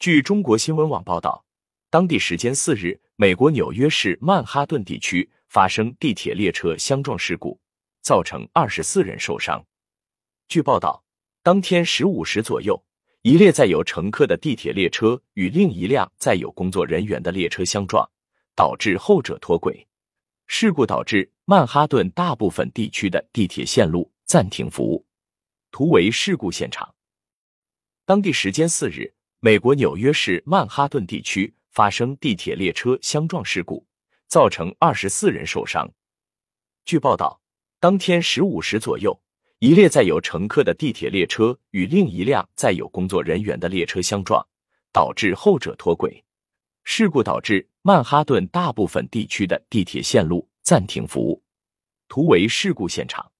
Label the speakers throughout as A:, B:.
A: 据中国新闻网报道，当地时间四日，美国纽约市曼哈顿地区发生地铁列车相撞事故，造成二十四人受伤。据报道，当天十五时左右，一列载有乘客的地铁列车与另一辆载有工作人员的列车相撞，导致后者脱轨。事故导致曼哈顿大部分地区的地铁线路暂停服务。图为事故现场。当地时间四日，美国纽约市曼哈顿地区发生地铁列车相撞事故，造成二十四人受伤。据报道，当天十五时左右，一列载有乘客的地铁列车与另一辆载有工作人员的列车相撞，导致后者脱轨。事故导致曼哈顿大部分地区的地铁线路暂停服务。图为事故现场。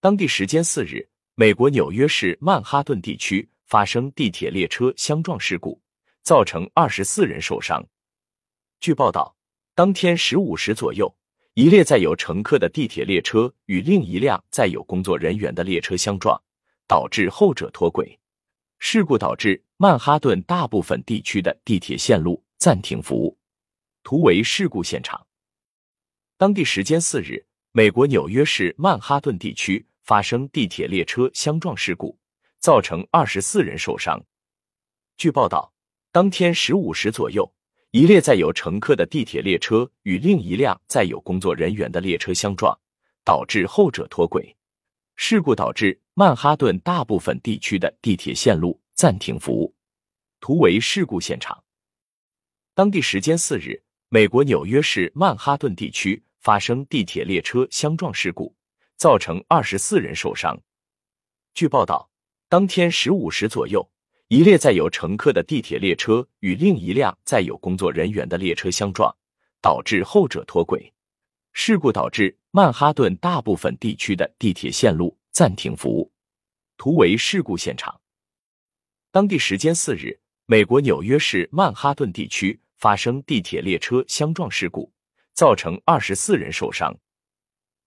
A: 当地时间四日，美国纽约市曼哈顿地区发生地铁列车相撞事故，造成二十四人受伤。据报道，当天十五时左右，一列载有乘客的地铁列车与另一辆载有工作人员的列车相撞，导致后者脱轨。事故导致曼哈顿大部分地区的地铁线路暂停服务。图为事故现场。当地时间四日，美国纽约市曼哈顿地区发生地铁列车相撞事故，造成二十四人受伤。据报道，当天十五时左右，一列载有乘客的地铁列车与另一辆载有工作人员的列车相撞，导致后者脱轨。事故导致曼哈顿大部分地区的地铁线路暂停服务。图为事故现场。当地时间四日，美国纽约市曼哈顿地区发生地铁列车相撞事故，造成二十四人受伤。据报道，当天十五时左右，一列载有乘客的地铁列车与另一辆载有工作人员的列车相撞，导致后者脱轨。事故导致曼哈顿大部分地区的地铁线路暂停服务。图为事故现场。当地时间四日，美国纽约市曼哈顿地区发生地铁列车相撞事故，造成二十四人受伤。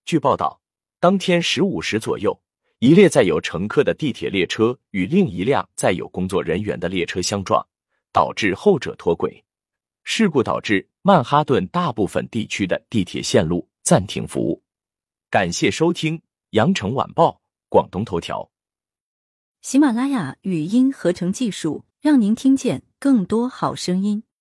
A: 据报道，当天十五时左右，一列载有乘客的地铁列车与另一辆载有工作人员的列车相撞，导致后者脱轨。事故导致曼哈顿大部分地区的地铁线路暂停服务。感谢收听《羊城晚报》广东头条。
B: 喜马拉雅语音合成技术，让您听见更多好声音。